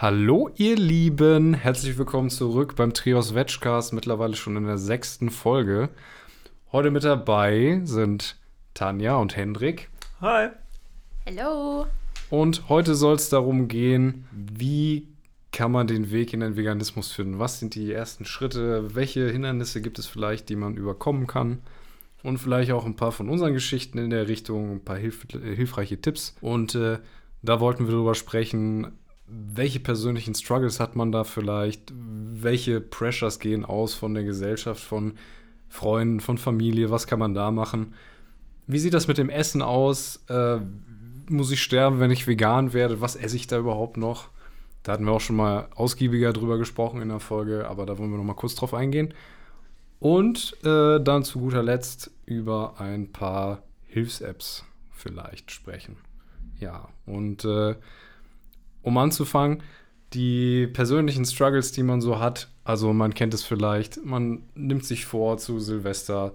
Hallo ihr Lieben, herzlich willkommen zurück beim Trios Vegcast, mittlerweile schon in der sechsten Folge. Heute mit dabei sind Tanja und Hendrik. Hi. Hallo. Und heute soll es darum gehen, wie kann man den Weg in den Veganismus finden? Was sind die ersten Schritte? Welche Hindernisse gibt es vielleicht, die man überkommen kann? Und vielleicht auch ein paar von unseren Geschichten in der Richtung, ein paar hilf hilfreiche Tipps. Und äh, da wollten wir darüber sprechen, welche persönlichen Struggles hat man da vielleicht? Welche Pressures gehen aus von der Gesellschaft, von Freunden, von Familie? Was kann man da machen? Wie sieht das mit dem Essen aus? Äh, muss ich sterben, wenn ich vegan werde? Was esse ich da überhaupt noch? Da hatten wir auch schon mal ausgiebiger drüber gesprochen in der Folge, aber da wollen wir noch mal kurz drauf eingehen. Und äh, dann zu guter Letzt über ein paar Hilfs-Apps vielleicht sprechen. Ja, und äh, um anzufangen, die persönlichen Struggles, die man so hat, also man kennt es vielleicht, man nimmt sich vor zu Silvester,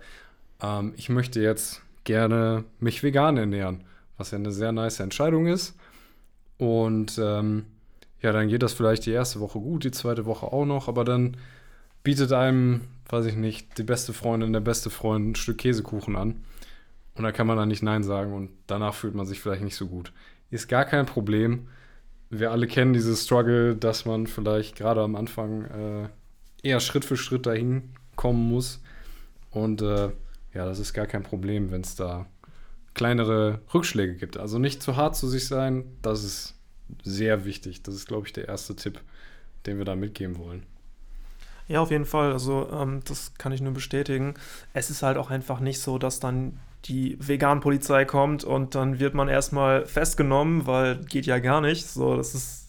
ähm, ich möchte jetzt gerne mich vegan ernähren, was ja eine sehr nice Entscheidung ist. Und ähm, ja, dann geht das vielleicht die erste Woche gut, die zweite Woche auch noch, aber dann bietet einem, weiß ich nicht, die beste Freundin, der beste Freund ein Stück Käsekuchen an. Und da kann man dann nicht Nein sagen und danach fühlt man sich vielleicht nicht so gut. Ist gar kein Problem wir alle kennen dieses Struggle, dass man vielleicht gerade am Anfang äh, eher Schritt für Schritt dahin kommen muss. Und äh, ja, das ist gar kein Problem, wenn es da kleinere Rückschläge gibt. Also nicht zu hart zu sich sein, das ist sehr wichtig. Das ist, glaube ich, der erste Tipp, den wir da mitgeben wollen. Ja, auf jeden Fall. Also ähm, das kann ich nur bestätigen. Es ist halt auch einfach nicht so, dass dann die Vegan-Polizei kommt und dann wird man erstmal festgenommen, weil geht ja gar nicht. So, das ist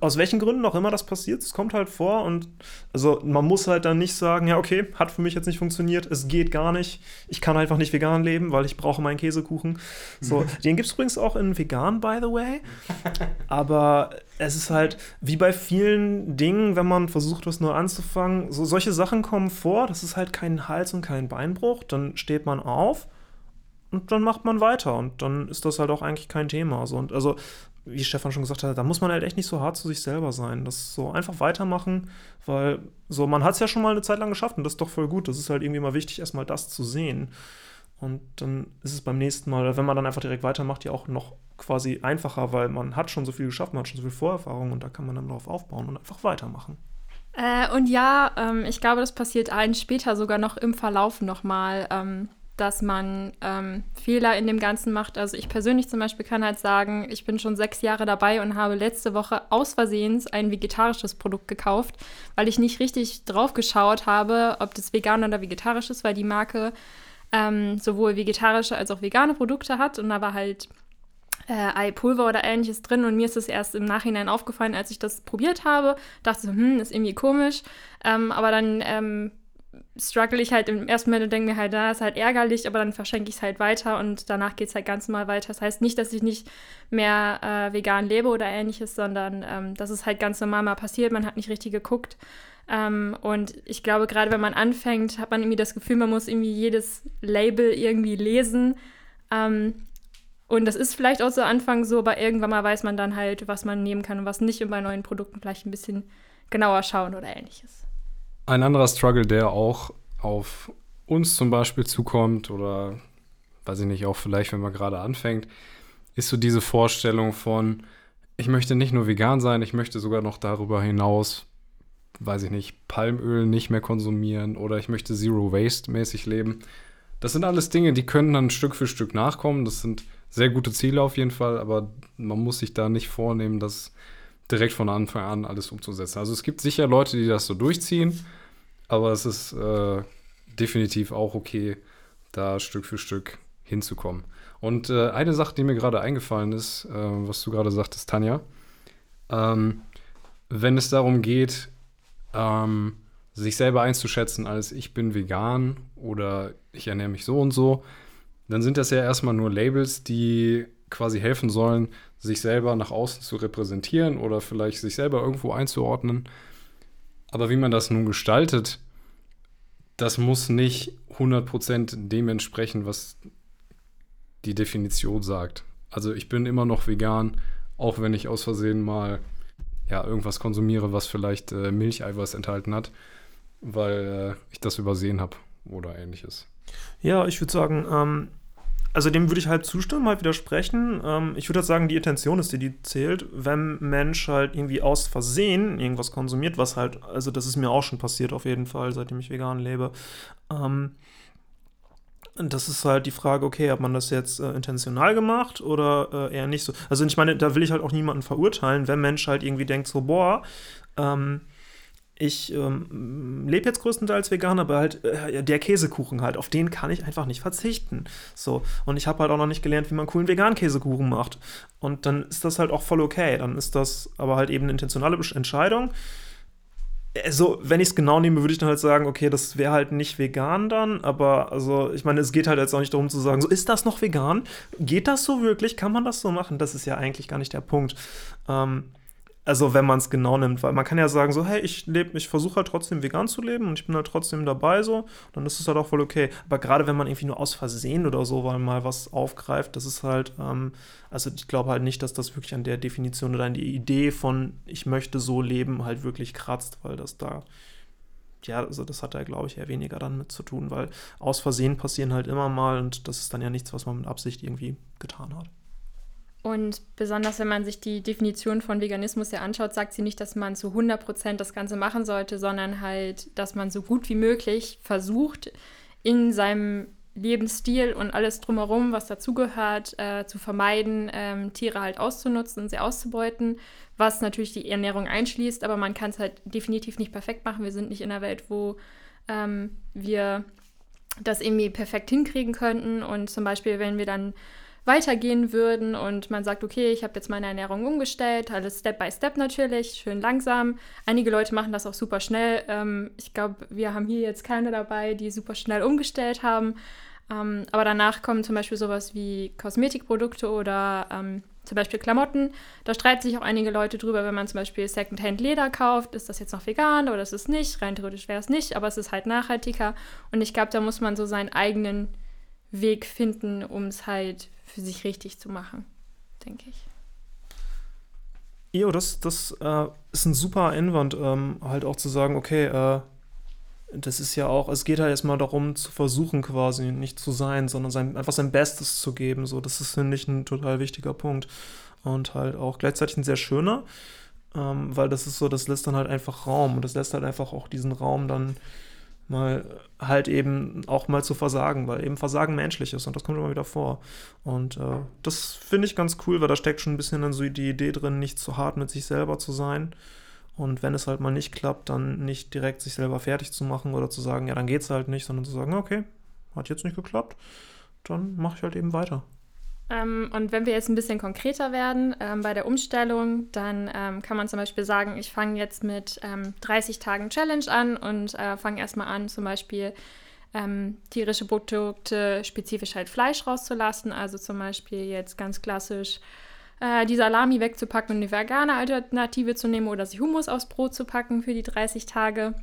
aus welchen Gründen auch immer das passiert, es kommt halt vor und also man muss halt dann nicht sagen, ja, okay, hat für mich jetzt nicht funktioniert, es geht gar nicht, ich kann einfach nicht vegan leben, weil ich brauche meinen Käsekuchen. So, den gibt es übrigens auch in vegan, by the way. Aber es ist halt wie bei vielen Dingen, wenn man versucht, was nur anzufangen, so solche Sachen kommen vor, das ist halt kein Hals- und kein Beinbruch, dann steht man auf und dann macht man weiter und dann ist das halt auch eigentlich kein Thema. So, und also wie Stefan schon gesagt hat, da muss man halt echt nicht so hart zu sich selber sein. Das so einfach weitermachen, weil so, man hat es ja schon mal eine Zeit lang geschafft und das ist doch voll gut. Das ist halt irgendwie mal wichtig, erstmal das zu sehen. Und dann ist es beim nächsten Mal, wenn man dann einfach direkt weitermacht, ja auch noch quasi einfacher, weil man hat schon so viel geschafft, man hat schon so viel Vorerfahrung und da kann man dann darauf aufbauen und einfach weitermachen. Äh, und ja, ähm, ich glaube, das passiert allen später sogar noch im Verlauf nochmal. Ähm dass man ähm, Fehler in dem Ganzen macht. Also ich persönlich zum Beispiel kann halt sagen, ich bin schon sechs Jahre dabei und habe letzte Woche aus Versehens ein vegetarisches Produkt gekauft, weil ich nicht richtig drauf geschaut habe, ob das vegan oder vegetarisch ist, weil die Marke ähm, sowohl vegetarische als auch vegane Produkte hat und da war halt äh, Eipulver oder ähnliches drin und mir ist es erst im Nachhinein aufgefallen, als ich das probiert habe. Dachte so, hm, ist irgendwie komisch. Ähm, aber dann ähm, struggle ich halt im ersten Moment und denke mir halt, da ist halt ärgerlich, aber dann verschenke ich es halt weiter und danach geht es halt ganz normal weiter. Das heißt nicht, dass ich nicht mehr äh, vegan lebe oder ähnliches, sondern ähm, dass es halt ganz normal mal passiert, man hat nicht richtig geguckt. Ähm, und ich glaube, gerade wenn man anfängt, hat man irgendwie das Gefühl, man muss irgendwie jedes Label irgendwie lesen. Ähm, und das ist vielleicht auch zu Anfang so, aber irgendwann mal weiß man dann halt, was man nehmen kann und was nicht und bei neuen Produkten vielleicht ein bisschen genauer schauen oder ähnliches. Ein anderer Struggle, der auch auf uns zum Beispiel zukommt oder weiß ich nicht, auch vielleicht, wenn man gerade anfängt, ist so diese Vorstellung von, ich möchte nicht nur vegan sein, ich möchte sogar noch darüber hinaus, weiß ich nicht, Palmöl nicht mehr konsumieren oder ich möchte Zero Waste mäßig leben. Das sind alles Dinge, die können dann Stück für Stück nachkommen. Das sind sehr gute Ziele auf jeden Fall, aber man muss sich da nicht vornehmen, das direkt von Anfang an alles umzusetzen. Also es gibt sicher Leute, die das so durchziehen, aber es ist äh, definitiv auch okay, da Stück für Stück hinzukommen. Und äh, eine Sache, die mir gerade eingefallen ist, äh, was du gerade sagtest, Tanja, ähm, wenn es darum geht, ähm, sich selber einzuschätzen als ich bin vegan oder ich ernähre mich so und so, dann sind das ja erstmal nur Labels, die quasi helfen sollen, sich selber nach außen zu repräsentieren oder vielleicht sich selber irgendwo einzuordnen. Aber wie man das nun gestaltet, das muss nicht 100% dem entsprechen, was die Definition sagt. Also ich bin immer noch vegan, auch wenn ich aus Versehen mal ja, irgendwas konsumiere, was vielleicht äh, Milcheiweiß enthalten hat, weil äh, ich das übersehen habe oder ähnliches. Ja, ich würde sagen, ähm, also dem würde ich halt zustimmen, halt widersprechen. Ähm, ich würde halt sagen, die Intention ist die, die zählt. Wenn Mensch halt irgendwie aus Versehen irgendwas konsumiert, was halt, also das ist mir auch schon passiert auf jeden Fall, seitdem ich vegan lebe. Ähm, das ist halt die Frage, okay, hat man das jetzt äh, intentional gemacht oder äh, eher nicht so? Also ich meine, da will ich halt auch niemanden verurteilen, wenn Mensch halt irgendwie denkt so, boah, ähm, ich ähm, lebe jetzt größtenteils vegan, aber halt äh, der Käsekuchen halt, auf den kann ich einfach nicht verzichten. So, und ich habe halt auch noch nicht gelernt, wie man coolen veganen Käsekuchen macht. Und dann ist das halt auch voll okay. Dann ist das aber halt eben eine intentionale Entscheidung. Also, wenn ich es genau nehme, würde ich dann halt sagen, okay, das wäre halt nicht vegan dann, aber also, ich meine, es geht halt jetzt auch nicht darum zu sagen, so, ist das noch vegan? Geht das so wirklich? Kann man das so machen? Das ist ja eigentlich gar nicht der Punkt. Ähm, also wenn man es genau nimmt, weil man kann ja sagen, so, hey, ich lebe, ich versuche halt trotzdem vegan zu leben und ich bin halt trotzdem dabei so, dann ist es halt auch voll okay. Aber gerade wenn man irgendwie nur aus Versehen oder so weil mal was aufgreift, das ist halt, ähm, also ich glaube halt nicht, dass das wirklich an der Definition oder an die Idee von ich möchte so leben halt wirklich kratzt, weil das da, ja, also das hat da glaube ich eher weniger dann mit zu tun, weil aus Versehen passieren halt immer mal und das ist dann ja nichts, was man mit Absicht irgendwie getan hat. Und besonders wenn man sich die Definition von Veganismus ja anschaut, sagt sie nicht, dass man zu 100% das Ganze machen sollte, sondern halt, dass man so gut wie möglich versucht, in seinem Lebensstil und alles drumherum, was dazugehört, äh, zu vermeiden, ähm, Tiere halt auszunutzen und sie auszubeuten, was natürlich die Ernährung einschließt, aber man kann es halt definitiv nicht perfekt machen. Wir sind nicht in einer Welt, wo ähm, wir das irgendwie perfekt hinkriegen könnten und zum Beispiel, wenn wir dann weitergehen würden und man sagt, okay, ich habe jetzt meine Ernährung umgestellt, alles Step by Step natürlich, schön langsam. Einige Leute machen das auch super schnell. Ähm, ich glaube, wir haben hier jetzt keine dabei, die super schnell umgestellt haben. Ähm, aber danach kommen zum Beispiel sowas wie Kosmetikprodukte oder ähm, zum Beispiel Klamotten. Da streiten sich auch einige Leute drüber, wenn man zum Beispiel Secondhand Leder kauft, ist das jetzt noch vegan oder ist es nicht? Rein theoretisch wäre es nicht, aber es ist halt nachhaltiger. Und ich glaube, da muss man so seinen eigenen Weg finden, um es halt für sich richtig zu machen, denke ich. Jo, das, das äh, ist ein super Einwand, ähm, halt auch zu sagen, okay, äh, das ist ja auch, es geht halt erstmal darum, zu versuchen quasi nicht zu sein, sondern sein, einfach sein Bestes zu geben. So, das ist, finde ich, ein total wichtiger Punkt. Und halt auch gleichzeitig ein sehr schöner, ähm, weil das ist so, das lässt dann halt einfach Raum und das lässt halt einfach auch diesen Raum dann mal halt eben auch mal zu versagen, weil eben Versagen menschlich ist und das kommt immer wieder vor. Und äh, das finde ich ganz cool, weil da steckt schon ein bisschen dann so die Idee drin, nicht zu hart mit sich selber zu sein. Und wenn es halt mal nicht klappt, dann nicht direkt sich selber fertig zu machen oder zu sagen, ja, dann geht's halt nicht, sondern zu sagen, okay, hat jetzt nicht geklappt, dann mache ich halt eben weiter. Ähm, und wenn wir jetzt ein bisschen konkreter werden ähm, bei der Umstellung, dann ähm, kann man zum Beispiel sagen, ich fange jetzt mit 30 ähm, Tagen Challenge an und äh, fange erstmal an, zum Beispiel ähm, tierische Produkte, spezifisch halt Fleisch rauszulassen. Also zum Beispiel jetzt ganz klassisch äh, die Salami wegzupacken und eine vegane Alternative zu nehmen oder sich Hummus aufs Brot zu packen für die 30 Tage.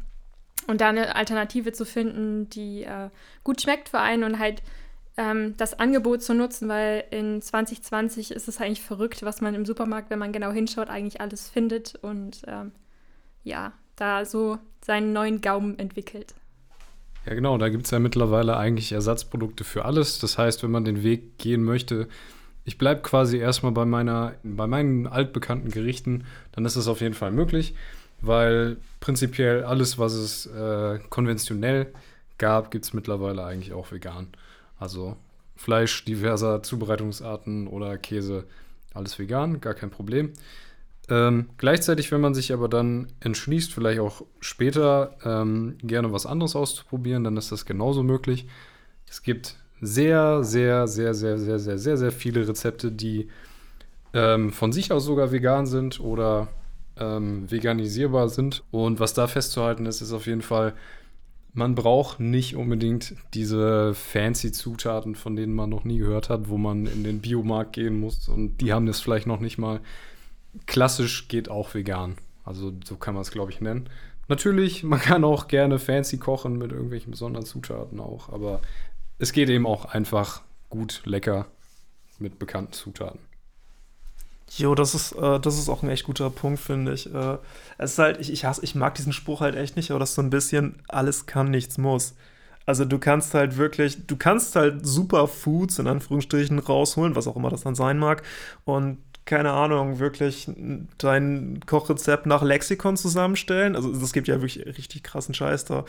Und da eine Alternative zu finden, die äh, gut schmeckt für einen und halt ähm, das Angebot zu nutzen, weil in 2020 ist es eigentlich verrückt, was man im Supermarkt, wenn man genau hinschaut, eigentlich alles findet und ähm, ja, da so seinen neuen Gaumen entwickelt. Ja, genau, da gibt es ja mittlerweile eigentlich Ersatzprodukte für alles. Das heißt, wenn man den Weg gehen möchte, ich bleibe quasi erstmal bei, meiner, bei meinen altbekannten Gerichten, dann ist das auf jeden Fall möglich, weil prinzipiell alles, was es äh, konventionell gab, gibt es mittlerweile eigentlich auch vegan. Also Fleisch diverser Zubereitungsarten oder Käse, alles vegan, gar kein Problem. Ähm, gleichzeitig, wenn man sich aber dann entschließt, vielleicht auch später ähm, gerne was anderes auszuprobieren, dann ist das genauso möglich. Es gibt sehr, sehr, sehr, sehr, sehr, sehr, sehr, sehr viele Rezepte, die ähm, von sich aus sogar vegan sind oder ähm, veganisierbar sind. Und was da festzuhalten ist, ist auf jeden Fall, man braucht nicht unbedingt diese fancy Zutaten, von denen man noch nie gehört hat, wo man in den Biomarkt gehen muss und die haben das vielleicht noch nicht mal. Klassisch geht auch vegan. Also so kann man es, glaube ich, nennen. Natürlich, man kann auch gerne fancy kochen mit irgendwelchen besonderen Zutaten auch, aber es geht eben auch einfach gut, lecker mit bekannten Zutaten. Jo, das ist, äh, das ist auch ein echt guter Punkt, finde ich. Äh, es ist halt, ich, ich, hasse, ich mag diesen Spruch halt echt nicht, aber das ist so ein bisschen, alles kann, nichts muss. Also du kannst halt wirklich, du kannst halt Superfoods in Anführungsstrichen rausholen, was auch immer das dann sein mag. Und keine Ahnung, wirklich dein Kochrezept nach Lexikon zusammenstellen. Also es gibt ja wirklich richtig krassen Scheiß da.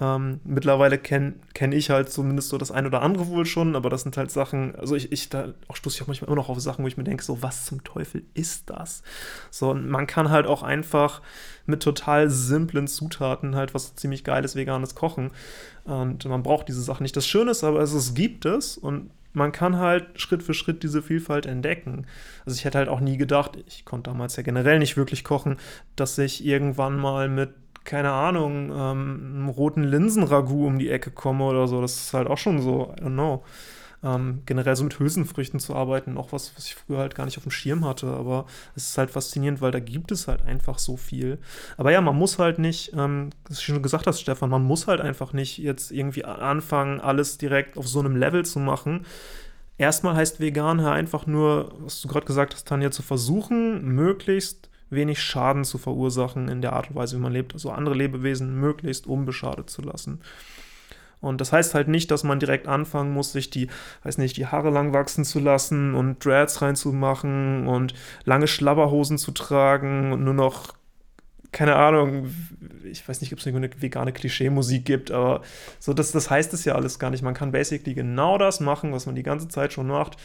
Ähm, mittlerweile kenne kenn ich halt zumindest so das ein oder andere wohl schon, aber das sind halt Sachen, also ich, ich da auch stoße ich auch manchmal immer noch auf Sachen, wo ich mir denke, so, was zum Teufel ist das? So, und man kann halt auch einfach mit total simplen Zutaten halt was ziemlich geiles veganes kochen. Und man braucht diese Sachen nicht. Das Schöne ist aber, es gibt es und man kann halt Schritt für Schritt diese Vielfalt entdecken. Also ich hätte halt auch nie gedacht, ich konnte damals ja generell nicht wirklich kochen, dass ich irgendwann mal mit, keine Ahnung, ähm, einem roten Linsenragout um die Ecke komme oder so. Das ist halt auch schon so, I don't know ähm, generell so mit Hülsenfrüchten zu arbeiten, auch was, was ich früher halt gar nicht auf dem Schirm hatte. Aber es ist halt faszinierend, weil da gibt es halt einfach so viel. Aber ja, man muss halt nicht, ähm, was du schon gesagt hast, Stefan, man muss halt einfach nicht jetzt irgendwie anfangen, alles direkt auf so einem Level zu machen. Erstmal heißt vegan ja einfach nur, was du gerade gesagt hast, Tanja, zu versuchen, möglichst wenig Schaden zu verursachen in der Art und Weise, wie man lebt. Also andere Lebewesen möglichst unbeschadet zu lassen. Und das heißt halt nicht, dass man direkt anfangen muss, sich die, weiß nicht, die Haare lang wachsen zu lassen und Dreads reinzumachen und lange Schlabberhosen zu tragen und nur noch, keine Ahnung, ich weiß nicht, ob es eine vegane Klischee-Musik gibt, aber so, das, das heißt es ja alles gar nicht. Man kann basically genau das machen, was man die ganze Zeit schon macht,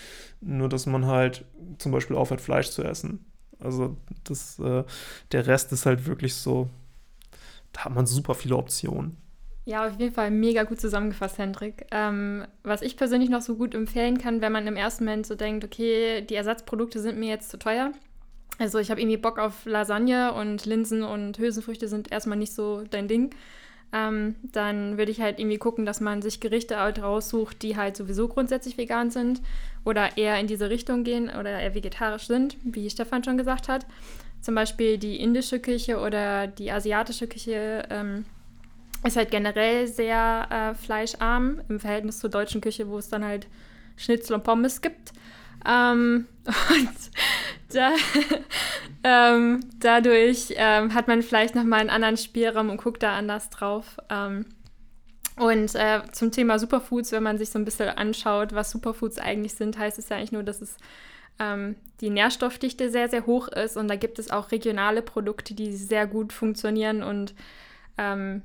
nur dass man halt zum Beispiel aufhört, Fleisch zu essen. Also das, äh, der Rest ist halt wirklich so, da hat man super viele Optionen. Ja, auf jeden Fall mega gut zusammengefasst, Hendrik. Ähm, was ich persönlich noch so gut empfehlen kann, wenn man im ersten Moment so denkt, okay, die Ersatzprodukte sind mir jetzt zu teuer. Also ich habe irgendwie Bock auf Lasagne und Linsen und Hülsenfrüchte sind erstmal nicht so dein Ding. Ähm, dann würde ich halt irgendwie gucken, dass man sich Gerichte halt raussucht, die halt sowieso grundsätzlich vegan sind oder eher in diese Richtung gehen oder eher vegetarisch sind, wie Stefan schon gesagt hat. Zum Beispiel die indische Küche oder die asiatische Küche. Ähm, ist halt generell sehr äh, fleischarm im Verhältnis zur deutschen Küche, wo es dann halt Schnitzel und Pommes gibt. Ähm, und da, ähm, dadurch ähm, hat man vielleicht nochmal einen anderen Spielraum und guckt da anders drauf. Ähm, und äh, zum Thema Superfoods, wenn man sich so ein bisschen anschaut, was Superfoods eigentlich sind, heißt es ja eigentlich nur, dass es ähm, die Nährstoffdichte sehr, sehr hoch ist. Und da gibt es auch regionale Produkte, die sehr gut funktionieren und ähm,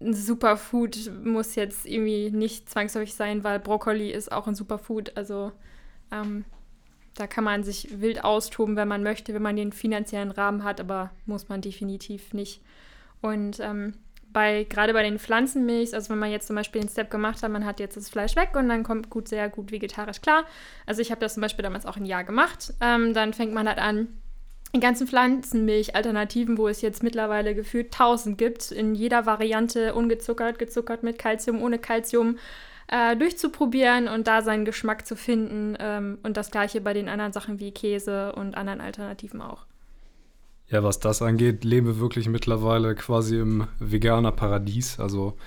ein Superfood muss jetzt irgendwie nicht zwangsläufig sein, weil Brokkoli ist auch ein Superfood. Also ähm, da kann man sich wild austoben, wenn man möchte, wenn man den finanziellen Rahmen hat, aber muss man definitiv nicht. Und ähm, bei, gerade bei den Pflanzenmilchs, also wenn man jetzt zum Beispiel den Step gemacht hat, man hat jetzt das Fleisch weg und dann kommt gut, sehr gut vegetarisch klar. Also ich habe das zum Beispiel damals auch ein Jahr gemacht. Ähm, dann fängt man halt an, die ganzen Pflanzenmilch-Alternativen, wo es jetzt mittlerweile gefühlt tausend gibt, in jeder Variante ungezuckert, gezuckert mit Kalzium, ohne Kalzium, äh, durchzuprobieren und da seinen Geschmack zu finden. Ähm, und das gleiche bei den anderen Sachen wie Käse und anderen Alternativen auch. Ja, was das angeht, leben wir wirklich mittlerweile quasi im veganer Paradies. Also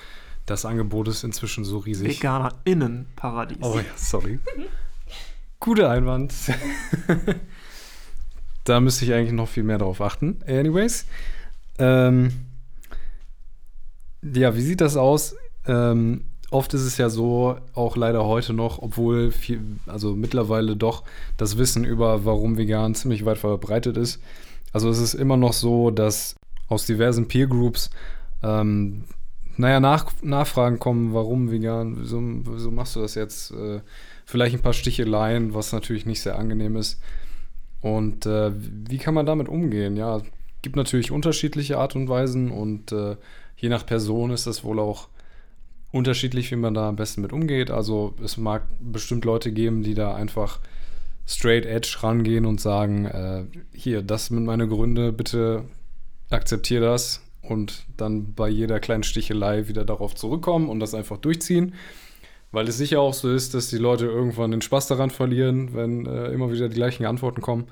das Angebot ist inzwischen so riesig. Veganer Innenparadies. Oh ja, sorry. Guter Einwand. Da müsste ich eigentlich noch viel mehr darauf achten. Anyways. Ähm, ja, wie sieht das aus? Ähm, oft ist es ja so, auch leider heute noch, obwohl viel, also mittlerweile doch das Wissen über warum vegan ziemlich weit verbreitet ist. Also es ist immer noch so, dass aus diversen Peer Groups ähm, naja, nach, Nachfragen kommen, warum vegan, wieso, wieso machst du das jetzt? Äh, vielleicht ein paar Sticheleien, was natürlich nicht sehr angenehm ist. Und äh, wie kann man damit umgehen? Ja, es gibt natürlich unterschiedliche Art und Weisen und äh, je nach Person ist das wohl auch unterschiedlich, wie man da am besten mit umgeht. Also es mag bestimmt Leute geben, die da einfach straight edge rangehen und sagen, äh, hier, das sind meine Gründe, bitte akzeptiere das und dann bei jeder kleinen Stichelei wieder darauf zurückkommen und das einfach durchziehen. Weil es sicher auch so ist, dass die Leute irgendwann den Spaß daran verlieren, wenn äh, immer wieder die gleichen Antworten kommen.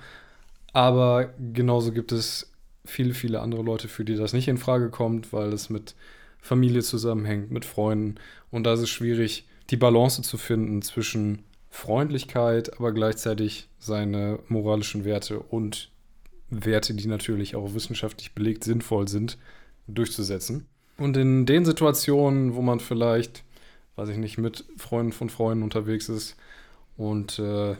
Aber genauso gibt es viele, viele andere Leute, für die das nicht in Frage kommt, weil es mit Familie zusammenhängt, mit Freunden. Und da ist es schwierig, die Balance zu finden zwischen Freundlichkeit, aber gleichzeitig seine moralischen Werte und Werte, die natürlich auch wissenschaftlich belegt sinnvoll sind, durchzusetzen. Und in den Situationen, wo man vielleicht, weiß ich nicht, mit Freunden von Freunden unterwegs ist und äh,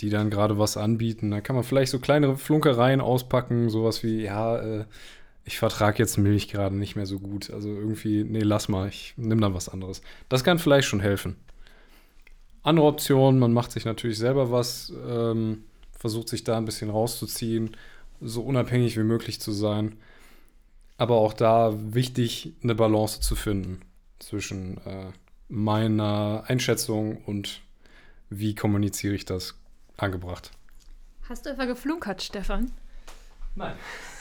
die dann gerade was anbieten, da kann man vielleicht so kleinere Flunkereien auspacken, sowas wie, ja, äh, ich vertrage jetzt Milch gerade nicht mehr so gut. Also irgendwie, nee, lass mal, ich nehme dann was anderes. Das kann vielleicht schon helfen. Andere Option, man macht sich natürlich selber was, ähm, versucht sich da ein bisschen rauszuziehen, so unabhängig wie möglich zu sein. Aber auch da wichtig, eine Balance zu finden zwischen äh, meiner Einschätzung und wie kommuniziere ich das angebracht. Hast du etwa geflunkert, Stefan? Nein.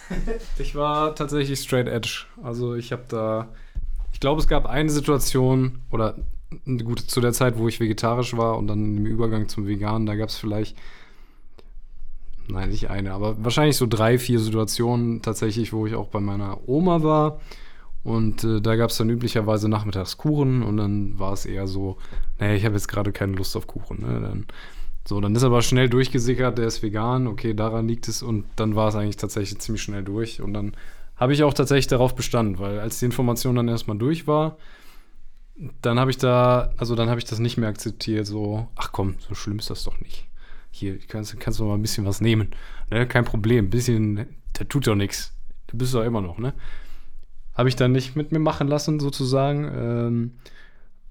ich war tatsächlich straight edge. Also ich habe da, ich glaube, es gab eine Situation oder gut zu der Zeit, wo ich vegetarisch war und dann im Übergang zum Veganen, da gab es vielleicht, nein, nicht eine, aber wahrscheinlich so drei, vier Situationen tatsächlich, wo ich auch bei meiner Oma war. Und äh, da gab es dann üblicherweise nachmittags Kuchen und dann war es eher so, naja, ich habe jetzt gerade keine Lust auf Kuchen. Ne? Dann so, dann ist aber schnell durchgesickert, der ist vegan, okay, daran liegt es und dann war es eigentlich tatsächlich ziemlich schnell durch und dann habe ich auch tatsächlich darauf bestanden, weil als die Information dann erstmal durch war, dann habe ich da, also dann habe ich das nicht mehr akzeptiert, so, ach komm, so schlimm ist das doch nicht. Hier, kannst, kannst du mal ein bisschen was nehmen. Ne? Kein Problem, ein bisschen, der tut doch nichts. Du bist doch immer noch, ne? Habe ich dann nicht mit mir machen lassen, sozusagen. Ähm,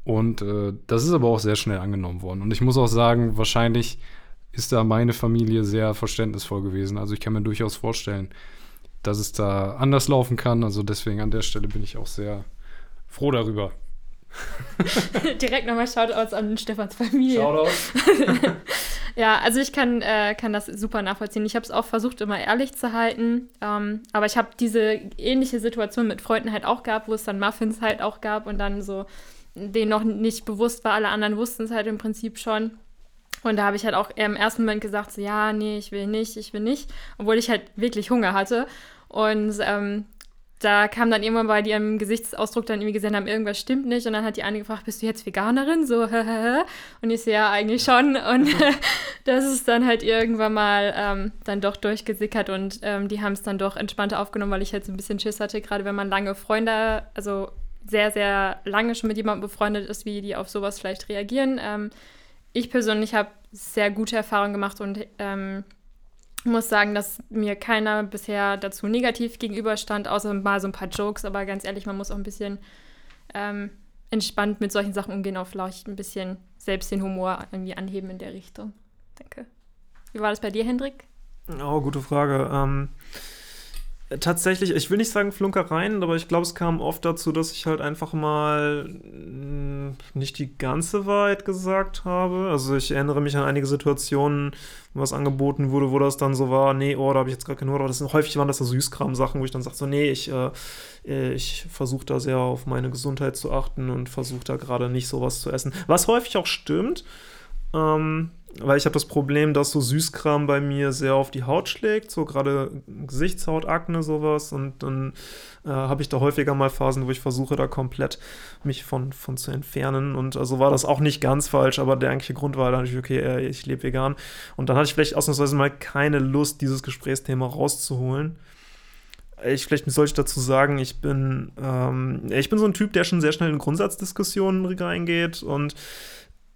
und äh, das ist aber auch sehr schnell angenommen worden. Und ich muss auch sagen, wahrscheinlich ist da meine Familie sehr verständnisvoll gewesen. Also ich kann mir durchaus vorstellen, dass es da anders laufen kann. Also deswegen an der Stelle bin ich auch sehr froh darüber. Direkt nochmal Shoutouts an Stefans Familie. Shoutouts. ja, also ich kann, äh, kann das super nachvollziehen. Ich habe es auch versucht, immer ehrlich zu halten. Ähm, aber ich habe diese ähnliche Situation mit Freunden halt auch gehabt, wo es dann Muffins halt auch gab und dann so denen noch nicht bewusst war, alle anderen wussten es halt im Prinzip schon. Und da habe ich halt auch im ersten Moment gesagt, so, ja, nee, ich will nicht, ich will nicht, obwohl ich halt wirklich Hunger hatte. Und ähm, da kam dann irgendwann bei ihrem Gesichtsausdruck dann irgendwie gesehen haben, irgendwas stimmt nicht. Und dann hat die eine gefragt, bist du jetzt Veganerin? So, und ich so, ja, eigentlich schon. Und das ist dann halt irgendwann mal ähm, dann doch durchgesickert und ähm, die haben es dann doch entspannter aufgenommen, weil ich halt so ein bisschen Schiss hatte, gerade wenn man lange Freunde, also sehr, sehr lange schon mit jemandem befreundet ist, wie die auf sowas vielleicht reagieren. Ähm, ich persönlich habe sehr gute Erfahrungen gemacht und ähm, muss sagen, dass mir keiner bisher dazu negativ gegenüberstand, außer mal so ein paar Jokes. Aber ganz ehrlich, man muss auch ein bisschen ähm, entspannt mit solchen Sachen umgehen, auch vielleicht ein bisschen selbst den Humor irgendwie anheben in der Richtung. Danke. Wie war das bei dir, Hendrik? Oh, gute Frage. Ähm, tatsächlich, ich will nicht sagen Flunkereien, aber ich glaube, es kam oft dazu, dass ich halt einfach mal nicht die ganze Wahrheit gesagt habe. Also ich erinnere mich an einige Situationen, was angeboten wurde, wo das dann so war, nee, oh, da habe ich jetzt gar keine Hunger. Das sind, häufig waren das so Süßkram-Sachen, wo ich dann sage, so, nee, ich, äh, ich versuche da sehr auf meine Gesundheit zu achten und versuche da gerade nicht sowas zu essen. Was häufig auch stimmt, ähm, weil ich habe das Problem, dass so Süßkram bei mir sehr auf die Haut schlägt, so gerade Gesichtshautakne sowas. Und dann äh, habe ich da häufiger mal Phasen, wo ich versuche da komplett mich von, von zu entfernen. Und also war das auch nicht ganz falsch, aber der eigentliche Grund war dann natürlich, okay, äh, ich lebe vegan. Und dann hatte ich vielleicht ausnahmsweise mal keine Lust, dieses Gesprächsthema rauszuholen. Ich, vielleicht sollte ich dazu sagen, ich bin, ähm, ich bin so ein Typ, der schon sehr schnell in Grundsatzdiskussionen reingeht. Und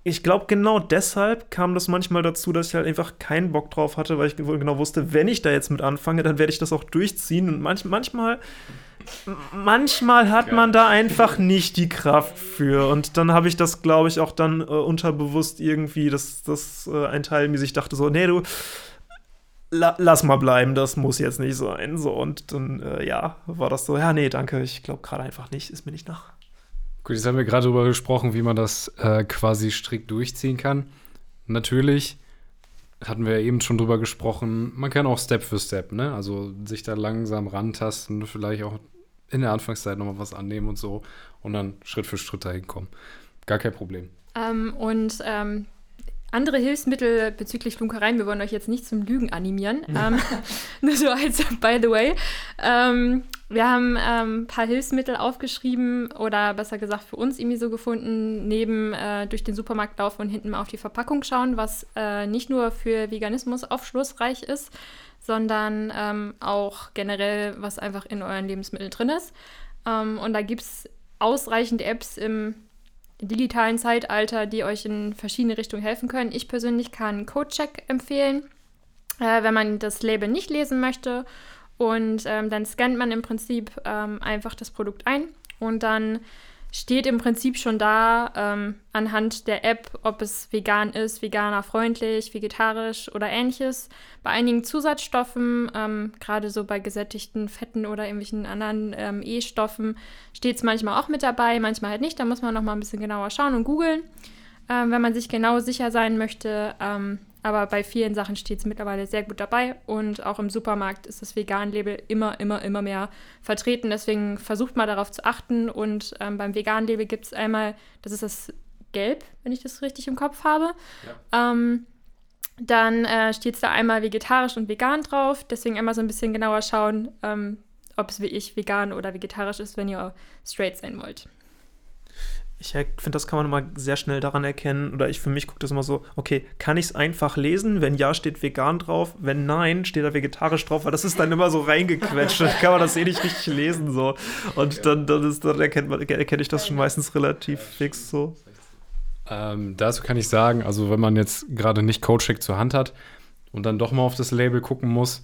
ich glaube, genau deshalb kam das manchmal dazu, dass ich halt einfach keinen Bock drauf hatte, weil ich genau wusste, wenn ich da jetzt mit anfange, dann werde ich das auch durchziehen. Und manch, manchmal, manchmal hat man da einfach nicht die Kraft für. Und dann habe ich das, glaube ich, auch dann äh, unterbewusst irgendwie, dass das äh, ein Teil mir sich dachte so, nee, du, la, lass mal bleiben, das muss jetzt nicht sein. So, und dann, äh, ja, war das so, ja, nee, danke, ich glaube gerade einfach nicht, ist mir nicht nach. Gut, jetzt haben wir gerade darüber gesprochen, wie man das äh, quasi strikt durchziehen kann. Natürlich hatten wir eben schon drüber gesprochen, man kann auch Step für Step, ne? Also sich da langsam rantasten, vielleicht auch in der Anfangszeit nochmal was annehmen und so und dann Schritt für Schritt dahin kommen. Gar kein Problem. Ähm, und ähm, andere Hilfsmittel bezüglich Flunkereien, wir wollen euch jetzt nicht zum Lügen animieren. ähm, nur so als by the way. Wir haben ähm, ein paar Hilfsmittel aufgeschrieben oder besser gesagt für uns irgendwie so gefunden, neben äh, durch den Supermarkt laufen und hinten mal auf die Verpackung schauen, was äh, nicht nur für Veganismus aufschlussreich ist, sondern ähm, auch generell, was einfach in euren Lebensmitteln drin ist. Ähm, und da gibt es ausreichend Apps im digitalen Zeitalter, die euch in verschiedene Richtungen helfen können. Ich persönlich kann CodeCheck empfehlen, äh, wenn man das Label nicht lesen möchte und ähm, dann scannt man im Prinzip ähm, einfach das Produkt ein und dann steht im Prinzip schon da ähm, anhand der App, ob es vegan ist, veganerfreundlich, vegetarisch oder ähnliches. Bei einigen Zusatzstoffen, ähm, gerade so bei gesättigten Fetten oder irgendwelchen anderen ähm, E-Stoffen, steht es manchmal auch mit dabei, manchmal halt nicht. Da muss man noch mal ein bisschen genauer schauen und googeln, ähm, wenn man sich genau sicher sein möchte. Aber bei vielen Sachen steht es mittlerweile sehr gut dabei und auch im Supermarkt ist das Vegan-Label immer, immer, immer mehr vertreten. Deswegen versucht mal darauf zu achten. Und ähm, beim Vegan-Label gibt es einmal, das ist das Gelb, wenn ich das richtig im Kopf habe. Ja. Ähm, dann äh, steht es da einmal vegetarisch und vegan drauf. Deswegen einmal so ein bisschen genauer schauen, ähm, ob es wie ich vegan oder vegetarisch ist, wenn ihr straight sein wollt ich finde, das kann man immer sehr schnell daran erkennen, oder ich für mich gucke das immer so, okay, kann ich es einfach lesen? Wenn ja, steht vegan drauf, wenn nein, steht da vegetarisch drauf, weil das ist dann immer so reingequetscht, dann kann man das eh nicht richtig lesen, so. Und ja. dann, dann, ist, dann erkennt man, erkenne ich das schon meistens relativ fix so. Ähm, dazu kann ich sagen, also wenn man jetzt gerade nicht Codecheck zur Hand hat und dann doch mal auf das Label gucken muss,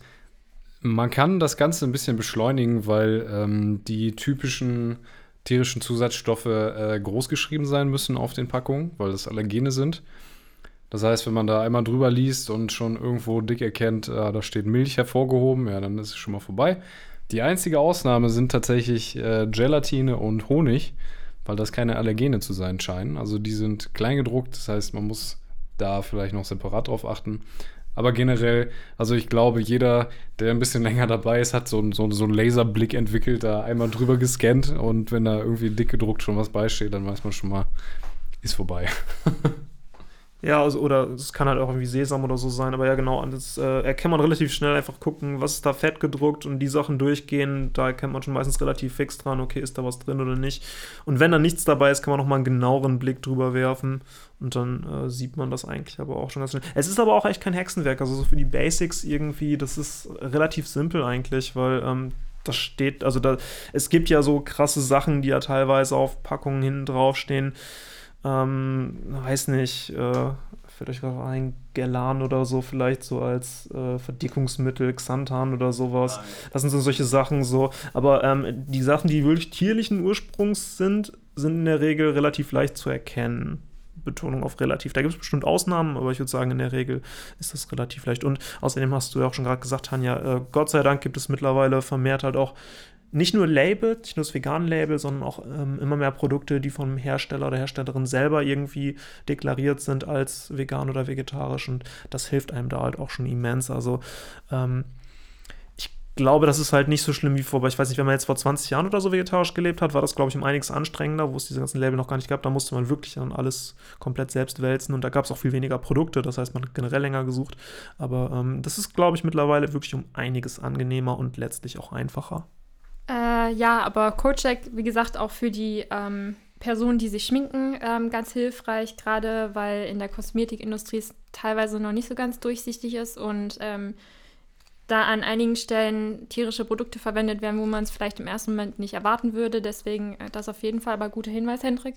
man kann das Ganze ein bisschen beschleunigen, weil ähm, die typischen tierischen Zusatzstoffe äh, groß geschrieben sein müssen auf den Packungen, weil das Allergene sind. Das heißt, wenn man da einmal drüber liest und schon irgendwo dick erkennt, äh, da steht Milch hervorgehoben, ja, dann ist es schon mal vorbei. Die einzige Ausnahme sind tatsächlich äh, Gelatine und Honig, weil das keine Allergene zu sein scheinen. Also die sind kleingedruckt, das heißt, man muss da vielleicht noch separat drauf achten. Aber generell, also ich glaube, jeder, der ein bisschen länger dabei ist, hat so, so, so einen Laserblick entwickelt, da einmal drüber gescannt und wenn da irgendwie dick gedruckt schon was beisteht, dann weiß man schon mal, ist vorbei. Ja, also, oder es kann halt auch irgendwie Sesam oder so sein, aber ja, genau, das äh, erkennt man relativ schnell, einfach gucken, was ist da fett gedruckt und die Sachen durchgehen, da erkennt man schon meistens relativ fix dran, okay, ist da was drin oder nicht. Und wenn da nichts dabei ist, kann man nochmal einen genaueren Blick drüber werfen und dann äh, sieht man das eigentlich aber auch schon ganz schnell. Es ist aber auch echt kein Hexenwerk, also so für die Basics irgendwie, das ist relativ simpel eigentlich, weil ähm, das steht, also da, es gibt ja so krasse Sachen, die ja teilweise auf Packungen hinten draufstehen. stehen ähm, weiß nicht, äh, fällt euch gerade ein, Gelan oder so, vielleicht so als äh, Verdickungsmittel, Xanthan oder sowas. Das sind so solche Sachen so. Aber ähm, die Sachen, die wirklich tierlichen Ursprungs sind, sind in der Regel relativ leicht zu erkennen. Betonung auf relativ. Da gibt es bestimmt Ausnahmen, aber ich würde sagen, in der Regel ist das relativ leicht. Und außerdem hast du ja auch schon gerade gesagt, Tanja, äh, Gott sei Dank gibt es mittlerweile vermehrt halt auch nicht nur Label, nicht nur das Vegan-Label, sondern auch ähm, immer mehr Produkte, die vom Hersteller oder Herstellerin selber irgendwie deklariert sind als vegan oder vegetarisch. Und das hilft einem da halt auch schon immens. Also ähm, ich glaube, das ist halt nicht so schlimm wie vor, ich weiß nicht, wenn man jetzt vor 20 Jahren oder so vegetarisch gelebt hat, war das, glaube ich, um einiges anstrengender, wo es diese ganzen Label noch gar nicht gab. Da musste man wirklich dann alles komplett selbst wälzen und da gab es auch viel weniger Produkte. Das heißt, man hat generell länger gesucht. Aber ähm, das ist, glaube ich, mittlerweile wirklich um einiges angenehmer und letztlich auch einfacher. Äh, ja, aber Codecheck, wie gesagt, auch für die ähm, Personen, die sich schminken, ähm, ganz hilfreich, gerade weil in der Kosmetikindustrie es teilweise noch nicht so ganz durchsichtig ist und ähm, da an einigen Stellen tierische Produkte verwendet werden, wo man es vielleicht im ersten Moment nicht erwarten würde. Deswegen äh, das auf jeden Fall, aber guter Hinweis, Hendrik.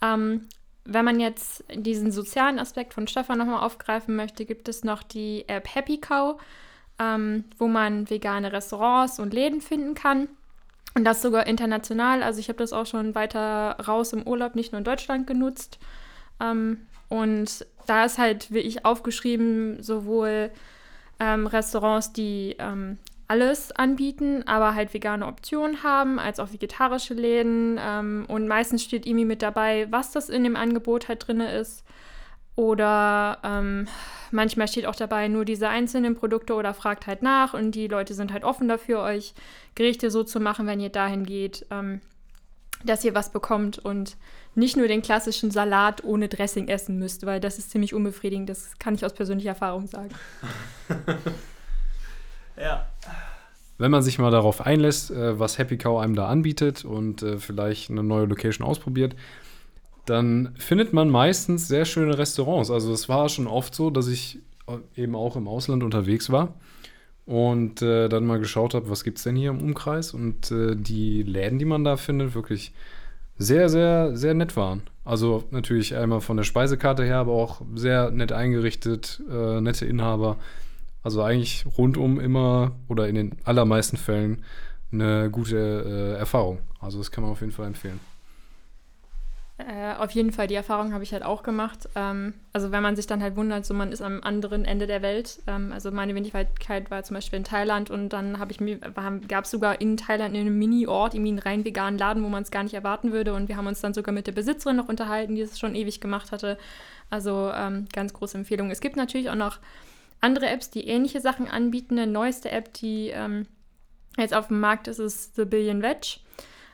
Ähm, wenn man jetzt diesen sozialen Aspekt von Stefan nochmal aufgreifen möchte, gibt es noch die App Happy Cow, ähm, wo man vegane Restaurants und Läden finden kann. Und das sogar international. Also ich habe das auch schon weiter raus im Urlaub, nicht nur in Deutschland genutzt. Ähm, und da ist halt wie ich aufgeschrieben, sowohl ähm, Restaurants, die ähm, alles anbieten, aber halt vegane Optionen haben, als auch vegetarische Läden. Ähm, und meistens steht irgendwie mit dabei, was das in dem Angebot halt drin ist. Oder ähm, manchmal steht auch dabei nur diese einzelnen Produkte oder fragt halt nach und die Leute sind halt offen dafür, euch Gerichte so zu machen, wenn ihr dahin geht, ähm, dass ihr was bekommt und nicht nur den klassischen Salat ohne Dressing essen müsst, weil das ist ziemlich unbefriedigend. Das kann ich aus persönlicher Erfahrung sagen. ja. wenn man sich mal darauf einlässt, äh, was Happy Cow einem da anbietet und äh, vielleicht eine neue Location ausprobiert, dann findet man meistens sehr schöne Restaurants. Also es war schon oft so, dass ich äh, eben auch im Ausland unterwegs war und äh, dann mal geschaut habe, was gibt es denn hier im Umkreis und äh, die Läden, die man da findet, wirklich sehr, sehr, sehr nett waren. Also natürlich einmal von der Speisekarte her, aber auch sehr nett eingerichtet, äh, nette Inhaber. Also eigentlich rundum immer oder in den allermeisten Fällen eine gute äh, Erfahrung. Also das kann man auf jeden Fall empfehlen. Äh, auf jeden Fall, die Erfahrung habe ich halt auch gemacht. Ähm, also wenn man sich dann halt wundert, so man ist am anderen Ende der Welt. Ähm, also meine Wendigkeit war zum Beispiel in Thailand und dann habe ich mir, gab es sogar in Thailand in einem Mini-Ort irgendwie einen rein veganen Laden, wo man es gar nicht erwarten würde. Und wir haben uns dann sogar mit der Besitzerin noch unterhalten, die es schon ewig gemacht hatte. Also ähm, ganz große Empfehlung. Es gibt natürlich auch noch andere Apps, die ähnliche Sachen anbieten. Eine neueste App, die ähm, jetzt auf dem Markt ist, ist The Billion Veg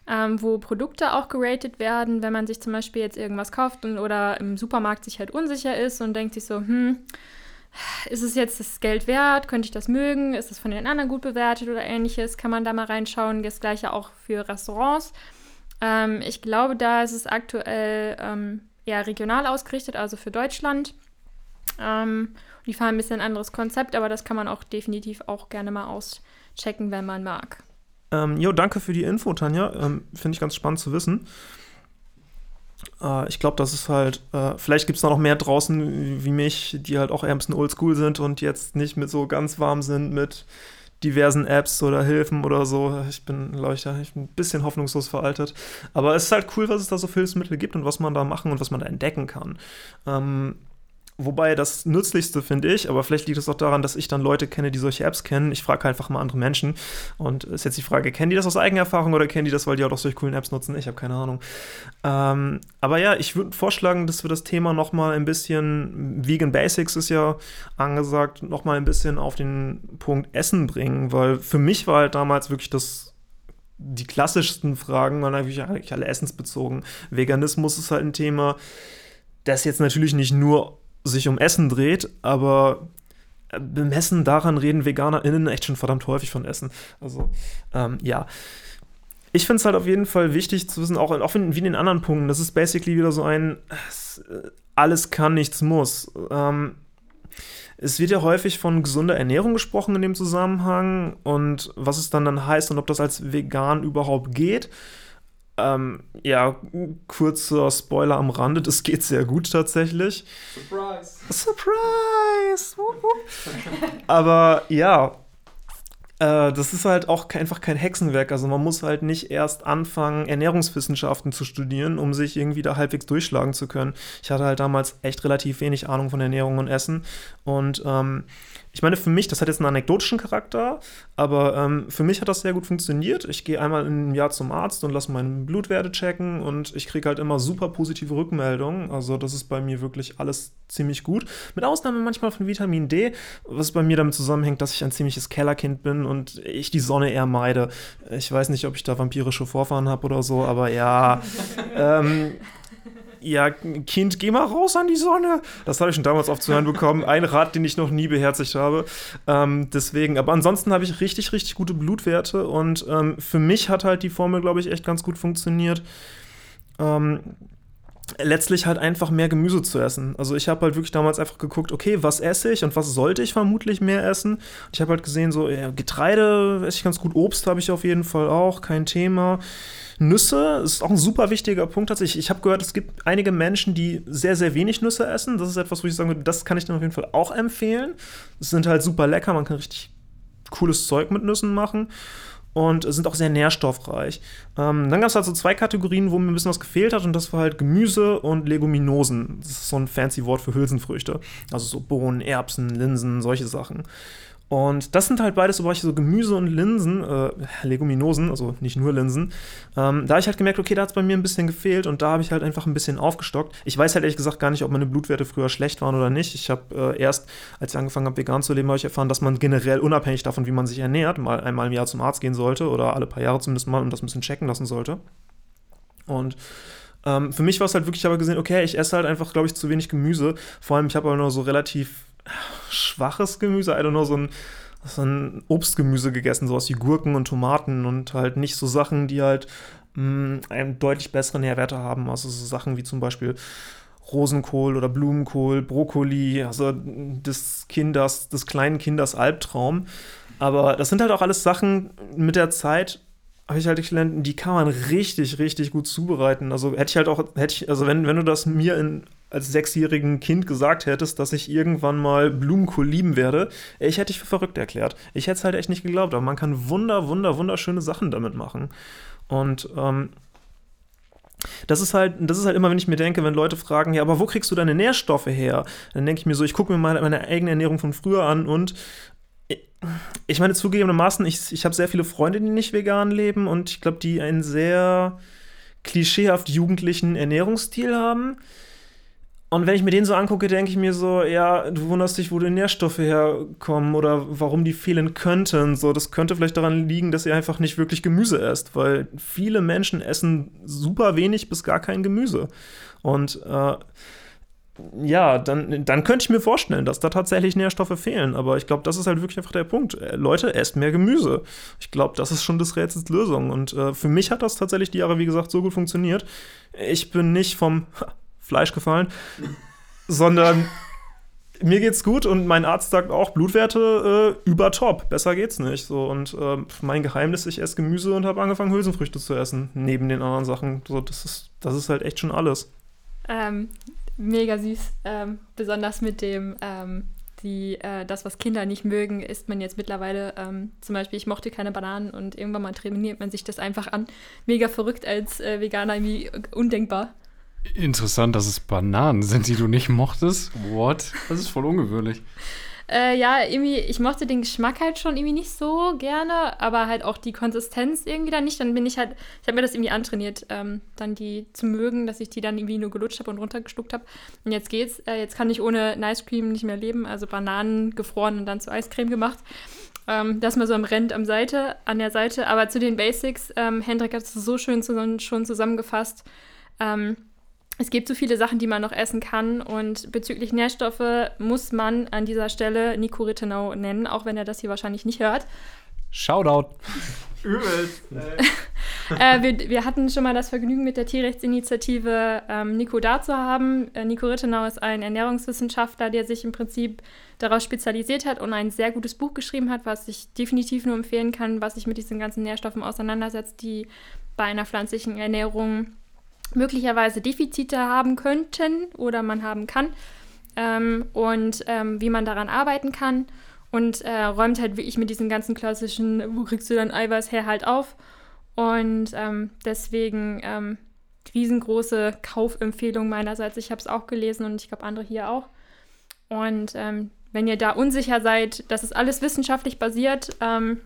ähm, wo Produkte auch geratet werden, wenn man sich zum Beispiel jetzt irgendwas kauft und, oder im Supermarkt sich halt unsicher ist und denkt sich so, hm, ist es jetzt das Geld wert? Könnte ich das mögen? Ist es von den anderen gut bewertet oder ähnliches? Kann man da mal reinschauen. Das gleiche auch für Restaurants. Ähm, ich glaube, da ist es aktuell ähm, eher regional ausgerichtet, also für Deutschland. Ähm, die fahren ein bisschen ein anderes Konzept, aber das kann man auch definitiv auch gerne mal auschecken, wenn man mag. Ähm, jo, danke für die Info, Tanja. Ähm, Finde ich ganz spannend zu wissen. Äh, ich glaube, das ist halt, äh, vielleicht gibt es noch mehr draußen wie mich, die halt auch eher ein bisschen oldschool sind und jetzt nicht mit so ganz warm sind mit diversen Apps oder Hilfen oder so. Ich bin, glaube ich bin ein bisschen hoffnungslos veraltet. Aber es ist halt cool, was es da so für Hilfsmittel gibt und was man da machen und was man da entdecken kann. Ähm, Wobei das Nützlichste finde ich, aber vielleicht liegt es auch daran, dass ich dann Leute kenne, die solche Apps kennen. Ich frage einfach mal andere Menschen. Und ist jetzt die Frage, kennen die das aus eigener Erfahrung oder kennen die das, weil die auch solche coolen Apps nutzen? Ich habe keine Ahnung. Ähm, aber ja, ich würde vorschlagen, dass wir das Thema noch mal ein bisschen, Vegan Basics ist ja angesagt, noch mal ein bisschen auf den Punkt Essen bringen. Weil für mich war halt damals wirklich das die klassischsten Fragen waren eigentlich alle essensbezogen. Veganismus ist halt ein Thema, das jetzt natürlich nicht nur sich um Essen dreht, aber bemessen daran reden VeganerInnen echt schon verdammt häufig von Essen. Also, ähm, ja. Ich finde es halt auf jeden Fall wichtig zu wissen, auch, auch wie in den anderen Punkten, das ist basically wieder so ein äh, alles kann, nichts muss. Ähm, es wird ja häufig von gesunder Ernährung gesprochen in dem Zusammenhang und was es dann dann heißt und ob das als vegan überhaupt geht. Ähm, ja, kurzer Spoiler am Rande, das geht sehr gut tatsächlich. Surprise! Surprise! Aber ja, äh, das ist halt auch einfach kein Hexenwerk. Also man muss halt nicht erst anfangen, Ernährungswissenschaften zu studieren, um sich irgendwie da halbwegs durchschlagen zu können. Ich hatte halt damals echt relativ wenig Ahnung von Ernährung und Essen und ähm, ich meine, für mich, das hat jetzt einen anekdotischen Charakter, aber ähm, für mich hat das sehr gut funktioniert. Ich gehe einmal im Jahr zum Arzt und lasse meinen Blutwerte checken und ich kriege halt immer super positive Rückmeldungen. Also das ist bei mir wirklich alles ziemlich gut. Mit Ausnahme manchmal von Vitamin D, was bei mir damit zusammenhängt, dass ich ein ziemliches Kellerkind bin und ich die Sonne eher meide. Ich weiß nicht, ob ich da vampirische Vorfahren habe oder so, aber ja. ähm, ja, Kind, geh mal raus an die Sonne. Das habe ich schon damals oft zu hören bekommen. Ein Rat, den ich noch nie beherzigt habe. Ähm, deswegen, aber ansonsten habe ich richtig, richtig gute Blutwerte und ähm, für mich hat halt die Formel, glaube ich, echt ganz gut funktioniert. Ähm, letztlich halt einfach mehr Gemüse zu essen. Also ich habe halt wirklich damals einfach geguckt, okay, was esse ich und was sollte ich vermutlich mehr essen. Ich habe halt gesehen, so ja, Getreide esse ich ganz gut, Obst habe ich auf jeden Fall auch, kein Thema. Nüsse ist auch ein super wichtiger Punkt tatsächlich. Ich habe gehört, es gibt einige Menschen, die sehr, sehr wenig Nüsse essen. Das ist etwas, wo ich sagen würde, das kann ich dann auf jeden Fall auch empfehlen. Es sind halt super lecker, man kann richtig cooles Zeug mit Nüssen machen und sind auch sehr nährstoffreich. Ähm, dann gab es halt so zwei Kategorien, wo mir ein bisschen was gefehlt hat und das war halt Gemüse und Leguminosen. Das ist so ein fancy Wort für Hülsenfrüchte. Also so Bohnen, Erbsen, Linsen, solche Sachen. Und das sind halt beides so Bereiche, so Gemüse und Linsen, äh, Leguminosen, also nicht nur Linsen. Ähm, da habe ich halt gemerkt, okay, da hat es bei mir ein bisschen gefehlt und da habe ich halt einfach ein bisschen aufgestockt. Ich weiß halt ehrlich gesagt gar nicht, ob meine Blutwerte früher schlecht waren oder nicht. Ich habe äh, erst, als ich angefangen habe, vegan zu leben, habe ich erfahren, dass man generell unabhängig davon, wie man sich ernährt, mal einmal im Jahr zum Arzt gehen sollte oder alle paar Jahre zumindest mal und das ein bisschen checken lassen sollte. Und ähm, für mich war es halt wirklich, aber gesehen, okay, ich esse halt einfach, glaube ich, zu wenig Gemüse. Vor allem, ich habe aber nur so relativ schwaches Gemüse, I don't know, so ein dann Obstgemüse gegessen, sowas wie Gurken und Tomaten und halt nicht so Sachen, die halt mh, einen deutlich besseren Nährwerte haben. Also so Sachen wie zum Beispiel Rosenkohl oder Blumenkohl, Brokkoli, also des Kinders, des kleinen Kinders Albtraum. Aber das sind halt auch alles Sachen mit der Zeit, habe ich halt gelernt, die kann man richtig, richtig gut zubereiten. Also hätte ich halt auch, hätte ich, also wenn, wenn du das mir in, als sechsjährigen Kind gesagt hättest, dass ich irgendwann mal Blumenkohl lieben werde, ich hätte dich für verrückt erklärt. Ich hätte es halt echt nicht geglaubt, aber man kann wunder, wunder, wunderschöne Sachen damit machen. Und ähm, das ist halt, das ist halt immer, wenn ich mir denke, wenn Leute fragen, ja, aber wo kriegst du deine Nährstoffe her? Dann denke ich mir so, ich gucke mir meine, meine eigene Ernährung von früher an und ich meine, zugegebenermaßen, ich, ich habe sehr viele Freunde, die nicht vegan leben und ich glaube, die einen sehr klischeehaft jugendlichen Ernährungsstil haben. Und wenn ich mir den so angucke, denke ich mir so, ja, du wunderst dich, wo die Nährstoffe herkommen oder warum die fehlen könnten. So, das könnte vielleicht daran liegen, dass ihr einfach nicht wirklich Gemüse esst, weil viele Menschen essen super wenig bis gar kein Gemüse. Und äh, ja, dann, dann könnte ich mir vorstellen, dass da tatsächlich Nährstoffe fehlen. Aber ich glaube, das ist halt wirklich einfach der Punkt. Äh, Leute, esst mehr Gemüse. Ich glaube, das ist schon des Rätsels Lösung. Und äh, für mich hat das tatsächlich die Jahre, wie gesagt, so gut funktioniert. Ich bin nicht vom Fleisch gefallen, sondern mir geht's gut und mein Arzt sagt auch, Blutwerte äh, über top. Besser geht's nicht. So, und äh, mein Geheimnis, ich esse Gemüse und habe angefangen, Hülsenfrüchte zu essen, neben den anderen Sachen. So, das ist, das ist halt echt schon alles. Ähm, mega süß. Ähm, besonders mit dem, ähm, die, äh, das, was Kinder nicht mögen, isst man jetzt mittlerweile. Ähm, zum Beispiel, ich mochte keine Bananen und irgendwann mal trainiert man sich das einfach an. Mega verrückt als äh, Veganer, irgendwie undenkbar. Interessant, dass es Bananen sind, die du nicht mochtest. What? Das ist voll ungewöhnlich. Äh, ja, irgendwie, ich mochte den Geschmack halt schon irgendwie nicht so gerne, aber halt auch die Konsistenz irgendwie dann nicht. Dann bin ich halt, ich habe mir das irgendwie antrainiert, ähm, dann die zu mögen, dass ich die dann irgendwie nur gelutscht habe und runtergestuckt habe. Und jetzt geht's, äh, jetzt kann ich ohne Ice Cream nicht mehr leben, also Bananen gefroren und dann zu Eiscreme gemacht. Ähm, das mal so am Rand am Seite, an der Seite. Aber zu den Basics, ähm, Hendrik hat es so schön zusammen, schon zusammengefasst. Ähm, es gibt so viele Sachen, die man noch essen kann. Und bezüglich Nährstoffe muss man an dieser Stelle Nico Rittenau nennen, auch wenn er das hier wahrscheinlich nicht hört. Shoutout. Übelst. äh, wir, wir, hatten schon mal das Vergnügen, mit der Tierrechtsinitiative ähm, Nico da zu haben. Äh, Nico Rittenau ist ein Ernährungswissenschaftler, der sich im Prinzip darauf spezialisiert hat und ein sehr gutes Buch geschrieben hat, was ich definitiv nur empfehlen kann, was sich mit diesen ganzen Nährstoffen auseinandersetzt, die bei einer pflanzlichen Ernährung möglicherweise Defizite haben könnten oder man haben kann ähm, und ähm, wie man daran arbeiten kann und äh, räumt halt wirklich mit diesen ganzen klassischen, wo kriegst du dein Eiweiß her, halt auf. Und ähm, deswegen ähm, riesengroße Kaufempfehlung meinerseits. Ich habe es auch gelesen und ich glaube andere hier auch. Und ähm, wenn ihr da unsicher seid, das ist alles wissenschaftlich basiert, ähm,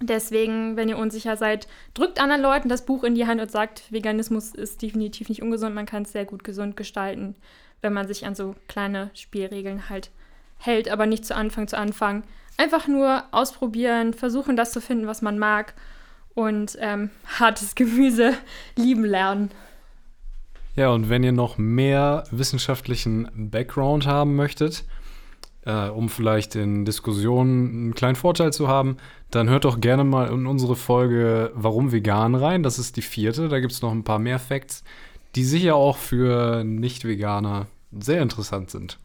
Deswegen, wenn ihr unsicher seid, drückt anderen Leuten das Buch in die Hand und sagt, Veganismus ist definitiv nicht ungesund, man kann es sehr gut gesund gestalten, wenn man sich an so kleine Spielregeln halt hält, aber nicht zu Anfang zu Anfang. Einfach nur ausprobieren, versuchen das zu finden, was man mag und ähm, hartes Gemüse lieben lernen. Ja, und wenn ihr noch mehr wissenschaftlichen Background haben möchtet, äh, um vielleicht in Diskussionen einen kleinen Vorteil zu haben, dann hört doch gerne mal in unsere Folge Warum vegan rein. Das ist die vierte. Da gibt es noch ein paar mehr Facts, die sicher auch für Nicht-Veganer sehr interessant sind.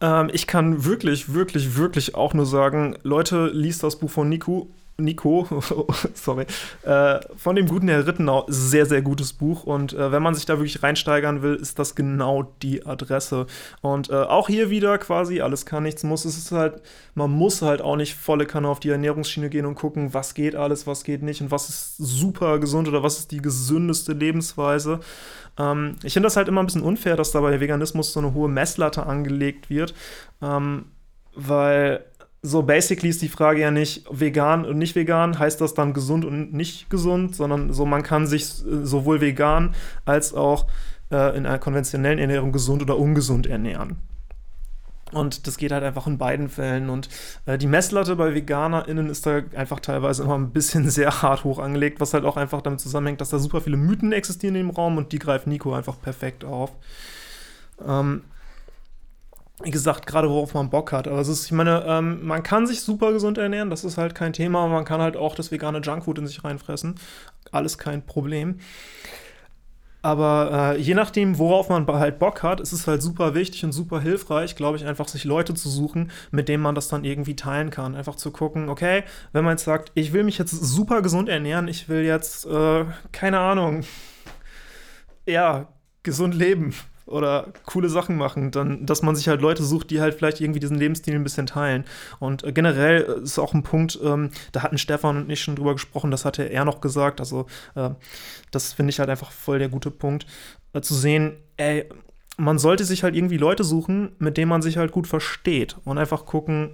Ähm, ich kann wirklich, wirklich, wirklich auch nur sagen, Leute, liest das Buch von Nico Nico, sorry, äh, von dem guten Herr Rittenau, sehr, sehr gutes Buch. Und äh, wenn man sich da wirklich reinsteigern will, ist das genau die Adresse. Und äh, auch hier wieder quasi, alles kann, nichts muss. Es ist halt, man muss halt auch nicht volle Kanne auf die Ernährungsschiene gehen und gucken, was geht alles, was geht nicht und was ist super gesund oder was ist die gesündeste Lebensweise. Ähm, ich finde das halt immer ein bisschen unfair, dass da bei Veganismus so eine hohe Messlatte angelegt wird. Ähm, weil so basically ist die Frage ja nicht vegan und nicht vegan, heißt das dann gesund und nicht gesund, sondern so man kann sich äh, sowohl vegan als auch äh, in einer konventionellen Ernährung gesund oder ungesund ernähren. Und das geht halt einfach in beiden Fällen. Und äh, die Messlatte bei VeganerInnen ist da einfach teilweise immer ein bisschen sehr hart hoch angelegt, was halt auch einfach damit zusammenhängt, dass da super viele Mythen existieren im Raum und die greift Nico einfach perfekt auf. Ähm, wie gesagt, gerade worauf man Bock hat. Aber es ist, ich meine, ähm, man kann sich super gesund ernähren, das ist halt kein Thema. Man kann halt auch das vegane Junkfood in sich reinfressen. Alles kein Problem. Aber äh, je nachdem, worauf man halt Bock hat, ist es halt super wichtig und super hilfreich, glaube ich, einfach sich Leute zu suchen, mit denen man das dann irgendwie teilen kann. Einfach zu gucken, okay, wenn man jetzt sagt, ich will mich jetzt super gesund ernähren, ich will jetzt, äh, keine Ahnung, ja, gesund leben oder coole Sachen machen, dann, dass man sich halt Leute sucht, die halt vielleicht irgendwie diesen Lebensstil ein bisschen teilen. Und äh, generell ist auch ein Punkt, ähm, da hatten Stefan und ich schon drüber gesprochen, das hatte er noch gesagt, also äh, das finde ich halt einfach voll der gute Punkt, äh, zu sehen, ey, man sollte sich halt irgendwie Leute suchen, mit denen man sich halt gut versteht und einfach gucken,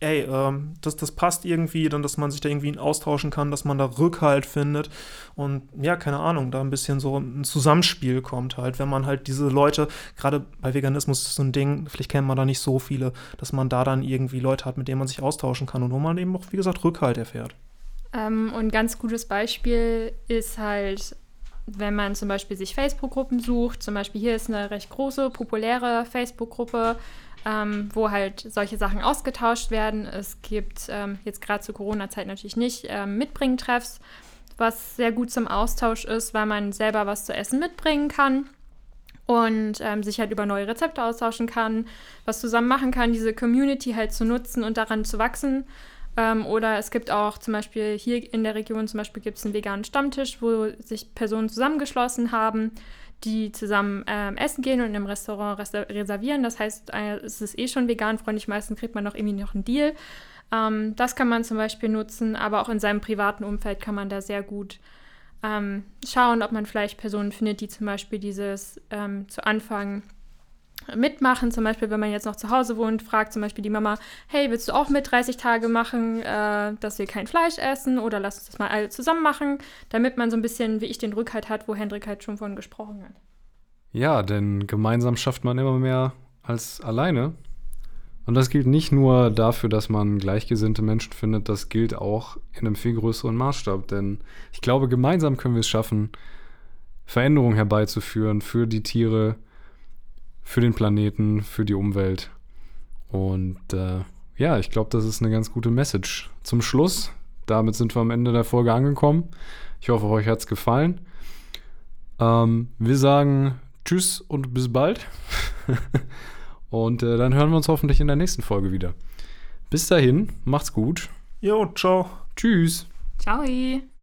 ey, ähm, das, das passt irgendwie, dann, dass man sich da irgendwie austauschen kann, dass man da Rückhalt findet und ja, keine Ahnung, da ein bisschen so ein Zusammenspiel kommt halt, wenn man halt diese Leute, gerade bei Veganismus ist so ein Ding, vielleicht kennt man da nicht so viele, dass man da dann irgendwie Leute hat, mit denen man sich austauschen kann und wo man eben auch, wie gesagt, Rückhalt erfährt. Ähm, und ein ganz gutes Beispiel ist halt, wenn man zum Beispiel sich Facebook-Gruppen sucht, zum Beispiel hier ist eine recht große, populäre Facebook-Gruppe, ähm, wo halt solche Sachen ausgetauscht werden. Es gibt ähm, jetzt gerade zur Corona-Zeit natürlich nicht ähm, Mitbringtreffs, was sehr gut zum Austausch ist, weil man selber was zu essen mitbringen kann und ähm, sich halt über neue Rezepte austauschen kann, was zusammen machen kann, diese Community halt zu nutzen und daran zu wachsen. Ähm, oder es gibt auch zum Beispiel hier in der Region zum Beispiel gibt es einen veganen Stammtisch, wo sich Personen zusammengeschlossen haben, die zusammen ähm, essen gehen und im Restaurant res reservieren. Das heißt, äh, es ist eh schon veganfreundlich. Meistens kriegt man noch irgendwie noch einen Deal. Ähm, das kann man zum Beispiel nutzen, aber auch in seinem privaten Umfeld kann man da sehr gut ähm, schauen, ob man vielleicht Personen findet, die zum Beispiel dieses ähm, zu Anfang mitmachen. Zum Beispiel, wenn man jetzt noch zu Hause wohnt, fragt zum Beispiel die Mama, hey, willst du auch mit 30 Tage machen, äh, dass wir kein Fleisch essen oder lass uns das mal alle zusammen machen, damit man so ein bisschen, wie ich, den Rückhalt hat, wo Hendrik halt schon von gesprochen hat. Ja, denn gemeinsam schafft man immer mehr als alleine. Und das gilt nicht nur dafür, dass man gleichgesinnte Menschen findet, das gilt auch in einem viel größeren Maßstab. Denn ich glaube, gemeinsam können wir es schaffen, Veränderungen herbeizuführen für die Tiere, für den Planeten, für die Umwelt. Und äh, ja, ich glaube, das ist eine ganz gute Message. Zum Schluss, damit sind wir am Ende der Folge angekommen. Ich hoffe, euch hat es gefallen. Ähm, wir sagen Tschüss und bis bald. und äh, dann hören wir uns hoffentlich in der nächsten Folge wieder. Bis dahin, macht's gut. Jo, ciao. Tschüss. Ciao.